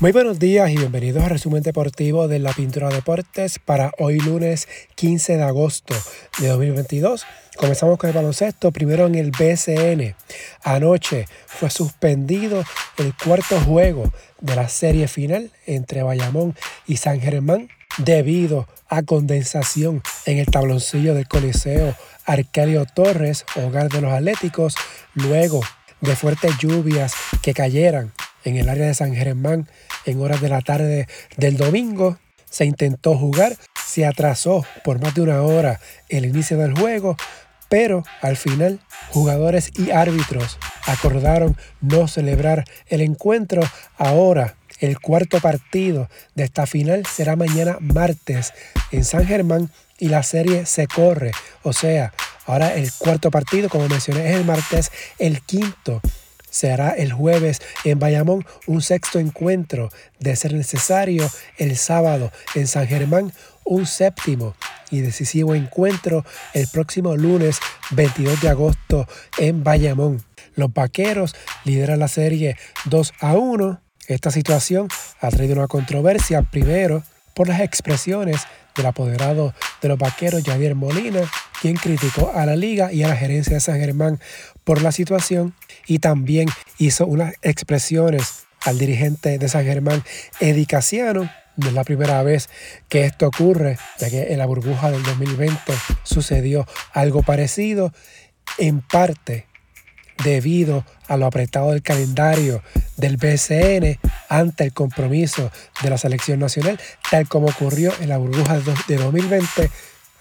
Muy buenos días y bienvenidos al resumen deportivo de la Pintura Deportes para hoy lunes 15 de agosto de 2022. Comenzamos con el baloncesto, primero en el BCN. Anoche fue suspendido el cuarto juego de la serie final entre Bayamón y San Germán debido a condensación en el tabloncillo del Coliseo Arcadio Torres, hogar de los Atléticos, luego de fuertes lluvias que cayeran en el área de San Germán en horas de la tarde del domingo. Se intentó jugar, se atrasó por más de una hora el inicio del juego, pero al final jugadores y árbitros acordaron no celebrar el encuentro. Ahora el cuarto partido de esta final será mañana martes en San Germán y la serie se corre. O sea, ahora el cuarto partido, como mencioné, es el martes, el quinto será el jueves en Bayamón un sexto encuentro, de ser necesario el sábado en San Germán un séptimo y decisivo encuentro el próximo lunes 22 de agosto en Bayamón. Los vaqueros lideran la serie 2 a 1. Esta situación ha traído una controversia primero por las expresiones del apoderado de los vaqueros Javier Molina, quien criticó a la liga y a la gerencia de San Germán por la situación y también hizo unas expresiones al dirigente de San Germán, Eddie Casiano. No es la primera vez que esto ocurre, ya que en la burbuja del 2020 sucedió algo parecido, en parte debido a lo apretado del calendario del BCN ante el compromiso de la selección nacional, tal como ocurrió en la burbuja de 2020.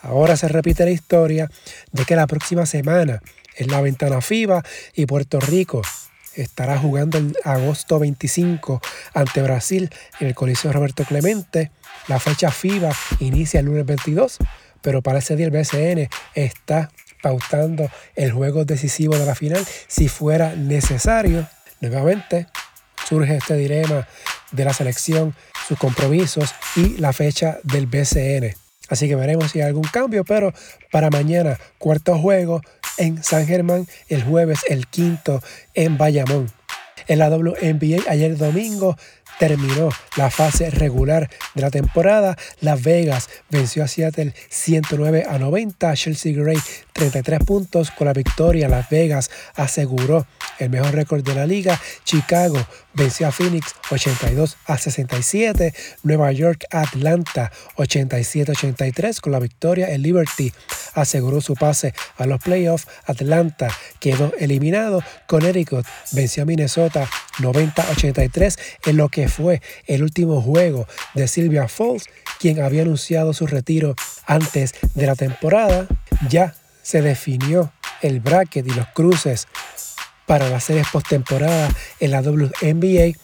Ahora se repite la historia de que la próxima semana es la ventana FIBA y Puerto Rico estará jugando el agosto 25 ante Brasil en el Coliseo Roberto Clemente. La fecha FIBA inicia el lunes 22, pero para ese día el BCN está pautando el juego decisivo de la final si fuera necesario. Nuevamente surge este dilema de la selección, sus compromisos y la fecha del BCN. Así que veremos si hay algún cambio, pero para mañana, cuarto juego en San Germán, el jueves el quinto en Bayamón. En la WNBA ayer domingo terminó la fase regular de la temporada. Las Vegas venció a Seattle 109 a 90. Chelsea Gray 33 puntos con la victoria. Las Vegas aseguró el mejor récord de la liga. Chicago venció a Phoenix 82 a 67. Nueva York Atlanta 87 83 con la victoria. El Liberty aseguró su pase a los playoffs. Atlanta quedó eliminado. Connecticut venció a Minnesota 90 83 en lo que fue el último juego de Sylvia Falls, quien había anunciado su retiro antes de la temporada. Ya se definió el bracket y los cruces para las series postemporada en la WNBA.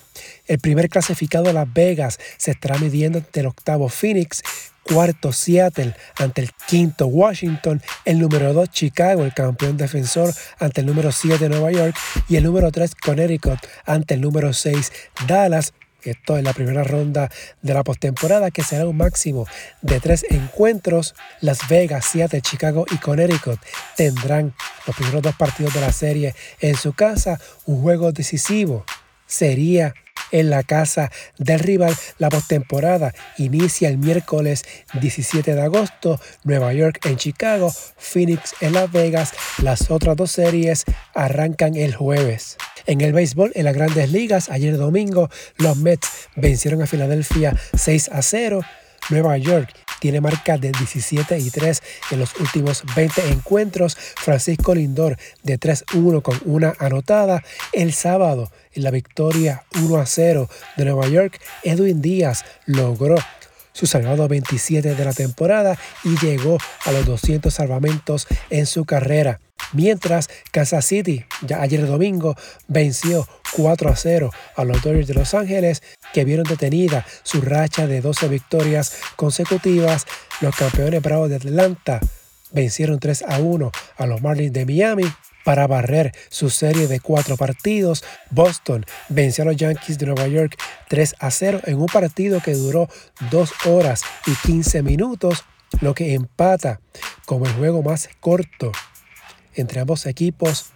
El primer clasificado Las Vegas se estará midiendo ante el octavo Phoenix, cuarto Seattle ante el quinto Washington, el número 2 Chicago, el campeón defensor ante el número 7 Nueva York y el número 3 Connecticut ante el número 6 Dallas. Esto es la primera ronda de la postemporada que será un máximo de tres encuentros. Las Vegas, Seattle, Chicago y Connecticut tendrán los primeros dos partidos de la serie en su casa. Un juego decisivo sería en la casa del rival. La postemporada inicia el miércoles 17 de agosto, Nueva York en Chicago, Phoenix en Las Vegas. Las otras dos series arrancan el jueves. En el béisbol, en las grandes ligas, ayer domingo, los Mets vencieron a Filadelfia 6 a 0. Nueva York tiene marca de 17 y 3 en los últimos 20 encuentros. Francisco Lindor de 3-1 con una anotada. El sábado, en la victoria 1 a 0 de Nueva York, Edwin Díaz logró su salvado 27 de la temporada y llegó a los 200 salvamentos en su carrera. Mientras Kansas City, ya ayer domingo, venció 4 a 0 a los Dodgers de Los Ángeles, que vieron detenida su racha de 12 victorias consecutivas. Los campeones bravos de Atlanta vencieron 3 a 1 a los Marlins de Miami para barrer su serie de cuatro partidos. Boston venció a los Yankees de Nueva York 3 a 0 en un partido que duró 2 horas y 15 minutos, lo que empata como el juego más corto entre ambos equipos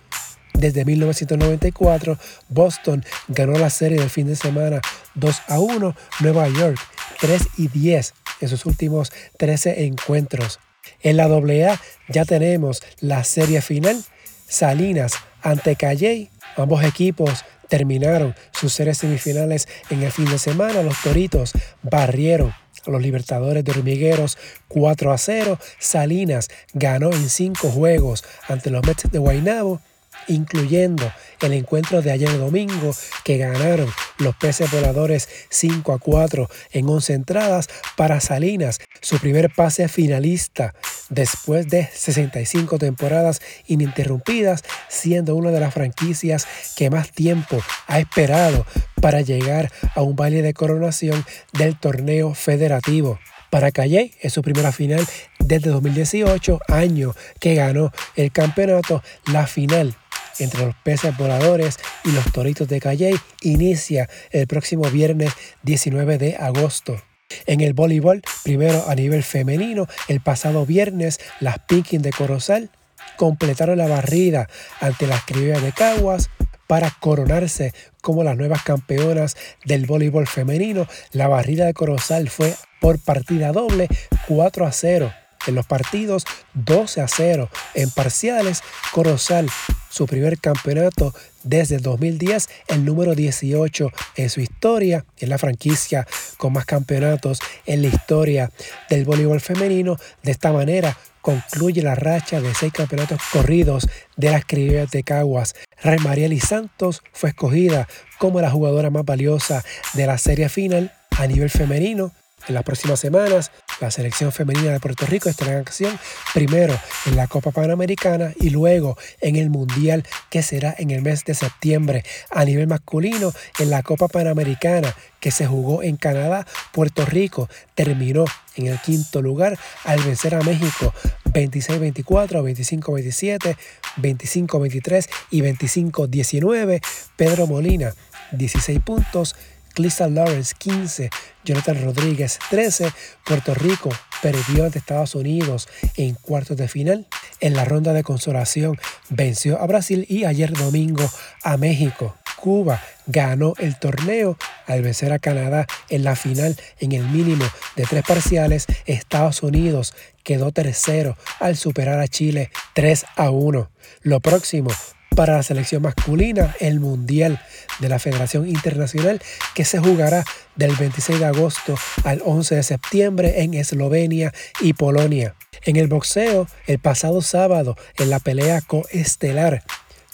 desde 1994. Boston ganó la serie del fin de semana 2 a 1. Nueva York 3 y 10 en sus últimos 13 encuentros. En la AA ya tenemos la serie final. Salinas ante Calley. Ambos equipos terminaron sus series semifinales en el fin de semana. Los Toritos barrieron a los Libertadores de Hormigueros 4 a 0. Salinas ganó en 5 juegos ante los Mets de Guaynabo incluyendo el encuentro de ayer domingo que ganaron los peces voladores 5 a 4 en 11 entradas para Salinas, su primer pase finalista después de 65 temporadas ininterrumpidas, siendo una de las franquicias que más tiempo ha esperado para llegar a un baile de coronación del torneo federativo. Para Calle es su primera final desde 2018, año que ganó el campeonato, la final entre los peces voladores y los toritos de Calley inicia el próximo viernes 19 de agosto. En el voleibol, primero a nivel femenino, el pasado viernes las Pinkins de Corozal completaron la barrida ante las criollas de Caguas para coronarse como las nuevas campeonas del voleibol femenino. La barrida de Corozal fue por partida doble 4 a 0 en los partidos 12 a 0 en parciales. Corozal su primer campeonato desde el 2010, el número 18 en su historia, en la franquicia con más campeonatos en la historia del voleibol femenino. De esta manera concluye la racha de seis campeonatos corridos de las criollas de Caguas. Ray Marieli Santos fue escogida como la jugadora más valiosa de la serie final a nivel femenino. En las próximas semanas la selección femenina de Puerto Rico estará en acción primero en la Copa Panamericana y luego en el Mundial que será en el mes de septiembre. A nivel masculino, en la Copa Panamericana que se jugó en Canadá, Puerto Rico terminó en el quinto lugar al vencer a México 26-24, 25-27, 25-23 y 25-19. Pedro Molina 16 puntos, Crystal Lawrence 15, Jonathan Rodríguez 13. Puerto Rico perdió ante Estados Unidos en cuartos de final. En la ronda de consolación venció a Brasil y ayer domingo a México. Cuba ganó el torneo al vencer a Canadá en la final en el mínimo de tres parciales. Estados Unidos quedó tercero al superar a Chile 3 a 1. Lo próximo para la selección masculina el Mundial de la Federación Internacional que se jugará del 26 de agosto al 11 de septiembre en Eslovenia y Polonia. En el boxeo, el pasado sábado, en la pelea coestelar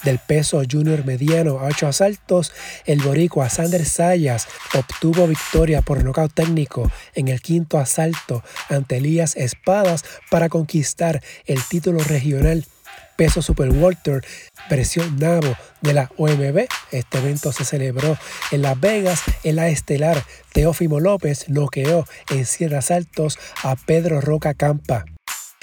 del peso junior mediano a 8 asaltos, el boricua Sander Sayas obtuvo victoria por nocaut técnico en el quinto asalto ante Elías Espadas para conquistar el título regional peso Super Walter versión Navo de la OMB. Este evento se celebró en Las Vegas. En la estelar, Teófimo López noqueó en Sierra asaltos a Pedro Roca Campa.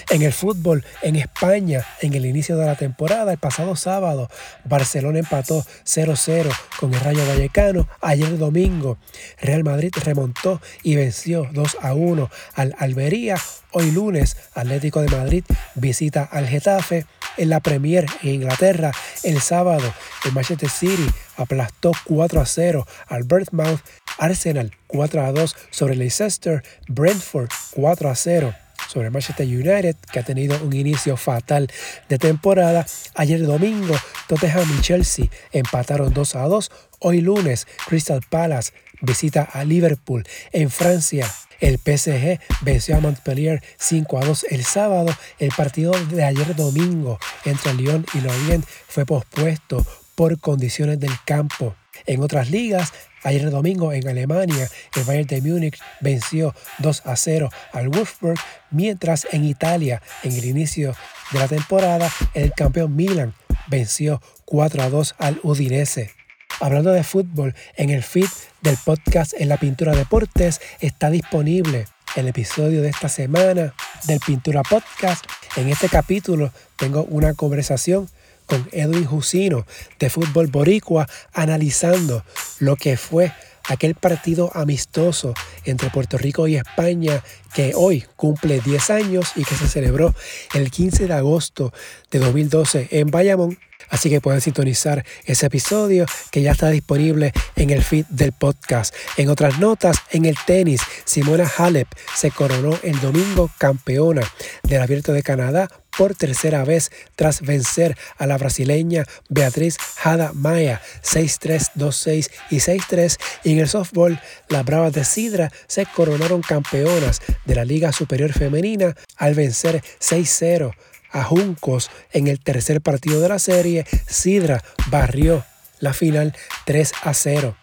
En el fútbol, en España, en el inicio de la temporada, el pasado sábado, Barcelona empató 0-0 con el Rayo Vallecano. Ayer domingo, Real Madrid remontó y venció 2-1 al Almería. Hoy lunes, Atlético de Madrid visita al Getafe. En la Premier en Inglaterra, el sábado, el Manchester City aplastó 4-0 al Bournemouth. Arsenal 4-2 sobre Leicester. Brentford 4-0 sobre Manchester United, que ha tenido un inicio fatal de temporada. Ayer domingo, Tottenham y Chelsea empataron 2 a 2. Hoy lunes, Crystal Palace visita a Liverpool en Francia. El PSG venció a Montpellier 5 a 2 el sábado. El partido de ayer domingo entre Lyon y Lorient fue pospuesto por condiciones del campo. En otras ligas, ayer domingo en Alemania, el Bayern de Múnich venció 2 a 0 al Wolfsburg, mientras en Italia, en el inicio de la temporada, el campeón Milan venció 4 a 2 al Udinese. Hablando de fútbol, en el feed del podcast En la Pintura Deportes está disponible el episodio de esta semana del Pintura Podcast. En este capítulo tengo una conversación con Edwin Jusino de Fútbol Boricua analizando lo que fue aquel partido amistoso entre Puerto Rico y España que hoy cumple 10 años y que se celebró el 15 de agosto de 2012 en Bayamón. Así que pueden sintonizar ese episodio que ya está disponible en el feed del podcast. En otras notas, en el tenis, Simona Halep se coronó el domingo campeona del Abierto de Canadá por tercera vez tras vencer a la brasileña Beatriz Hada Maya 6-3, 2-6 y 6-3 y en el softball las Bravas de Sidra se coronaron campeonas de la Liga Superior Femenina al vencer 6-0 a Juncos en el tercer partido de la serie, Sidra barrió la final 3 a 0.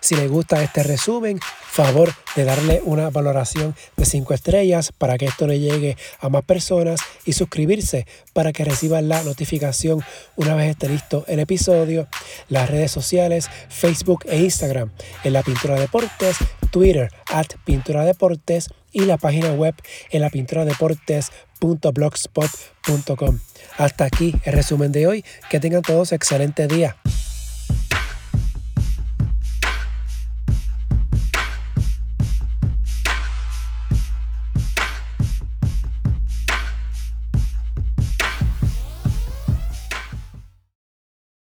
Si les gusta este resumen, favor de darle una valoración de 5 estrellas para que esto le llegue a más personas y suscribirse para que reciban la notificación una vez esté listo el episodio. Las redes sociales, Facebook e Instagram en la Pintura Deportes, Twitter at Pintura Deportes y la página web en la. Hasta aquí el resumen de hoy. Que tengan todos excelente día.